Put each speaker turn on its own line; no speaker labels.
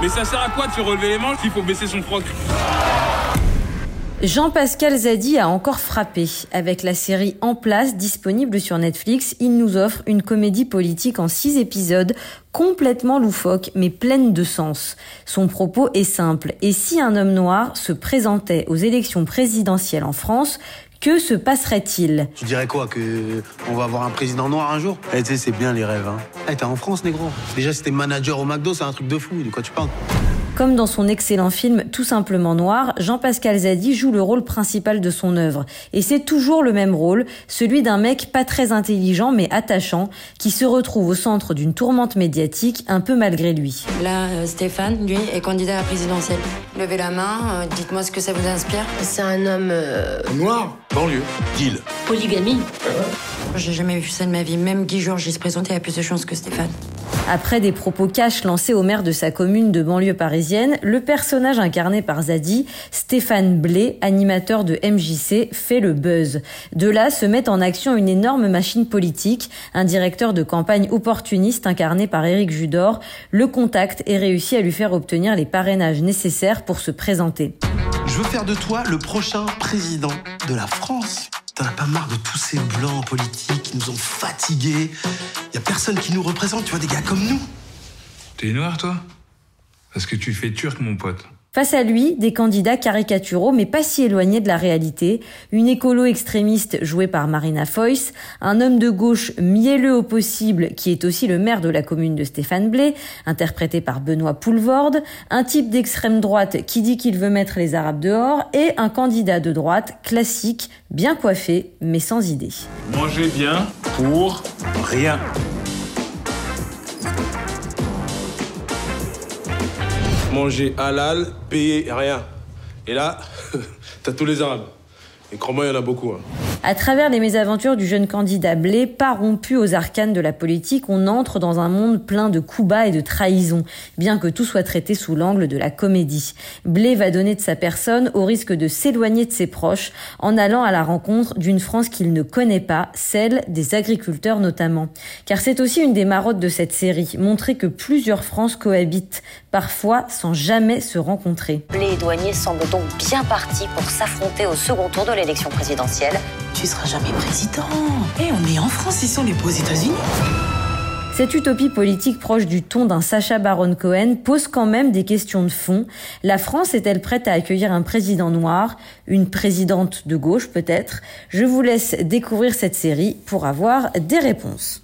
Mais ça sert à quoi de se relever les manches s'il faut baisser son froc
Jean-Pascal Zadi a encore frappé. Avec la série En place, disponible sur Netflix, il nous offre une comédie politique en six épisodes, complètement loufoque, mais pleine de sens. Son propos est simple. Et si un homme noir se présentait aux élections présidentielles en France, que se passerait-il?
Tu dirais quoi Que on va avoir un président noir un jour? Eh, tu sais, c'est bien les rêves, hein. Eh, t'es en France, négro. Déjà, si t'es manager au McDo, c'est un truc de fou. De quoi tu parles?
Comme dans son excellent film Tout simplement noir, Jean-Pascal Zadi joue le rôle principal de son œuvre. Et c'est toujours le même rôle, celui d'un mec pas très intelligent mais attachant, qui se retrouve au centre d'une tourmente médiatique un peu malgré lui.
Là, euh, Stéphane, lui, est candidat à la présidentielle. Levez la main, euh, dites-moi ce que ça vous inspire.
C'est un homme euh,
Noir, banlieue, deal.
polygamie.
J'ai jamais vu ça de ma vie. Même Guy Georges, il se présentait à plus de chances que Stéphane.
Après des propos cash lancés au maire de sa commune de banlieue parisienne, le personnage incarné par Zadi, Stéphane Blé, animateur de MJC, fait le buzz. De là se met en action une énorme machine politique, un directeur de campagne opportuniste incarné par Éric Judor, le contact et réussit à lui faire obtenir les parrainages nécessaires pour se présenter.
Je veux faire de toi le prochain président de la France. T'en as pas marre de tous ces blancs politiques qui nous ont fatigués? Y a personne qui nous représente, tu vois, des gars comme nous.
T'es noir, toi? Parce que tu fais turc, mon pote.
Face à lui, des candidats caricaturaux mais pas si éloignés de la réalité, une écolo extrémiste jouée par Marina Foïs, un homme de gauche mielleux au possible qui est aussi le maire de la commune de Stéphane Blé, interprété par Benoît Poulvorde, un type d'extrême droite qui dit qu'il veut mettre les Arabes dehors et un candidat de droite classique, bien coiffé mais sans idée.
Mangez bien pour rien.
Manger halal, payer rien. Et là, t'as tous les arabes. Et crois-moi, il y en a beaucoup. hein.
À travers les mésaventures du jeune candidat Blé, pas rompu aux arcanes de la politique, on entre dans un monde plein de coups bas et de trahisons, bien que tout soit traité sous l'angle de la comédie. Blé va donner de sa personne au risque de s'éloigner de ses proches en allant à la rencontre d'une France qu'il ne connaît pas, celle des agriculteurs notamment. Car c'est aussi une des marottes de cette série, montrer que plusieurs France cohabitent, parfois sans jamais se rencontrer.
Blé et douanier semblent donc bien partis pour s'affronter au second tour de l'élection présidentielle.
Tu jamais président. Eh, on est en France, ils sont les beaux États-Unis.
Cette utopie politique proche du ton d'un Sacha Baron Cohen pose quand même des questions de fond. La France est-elle prête à accueillir un président noir, une présidente de gauche peut-être? Je vous laisse découvrir cette série pour avoir des réponses.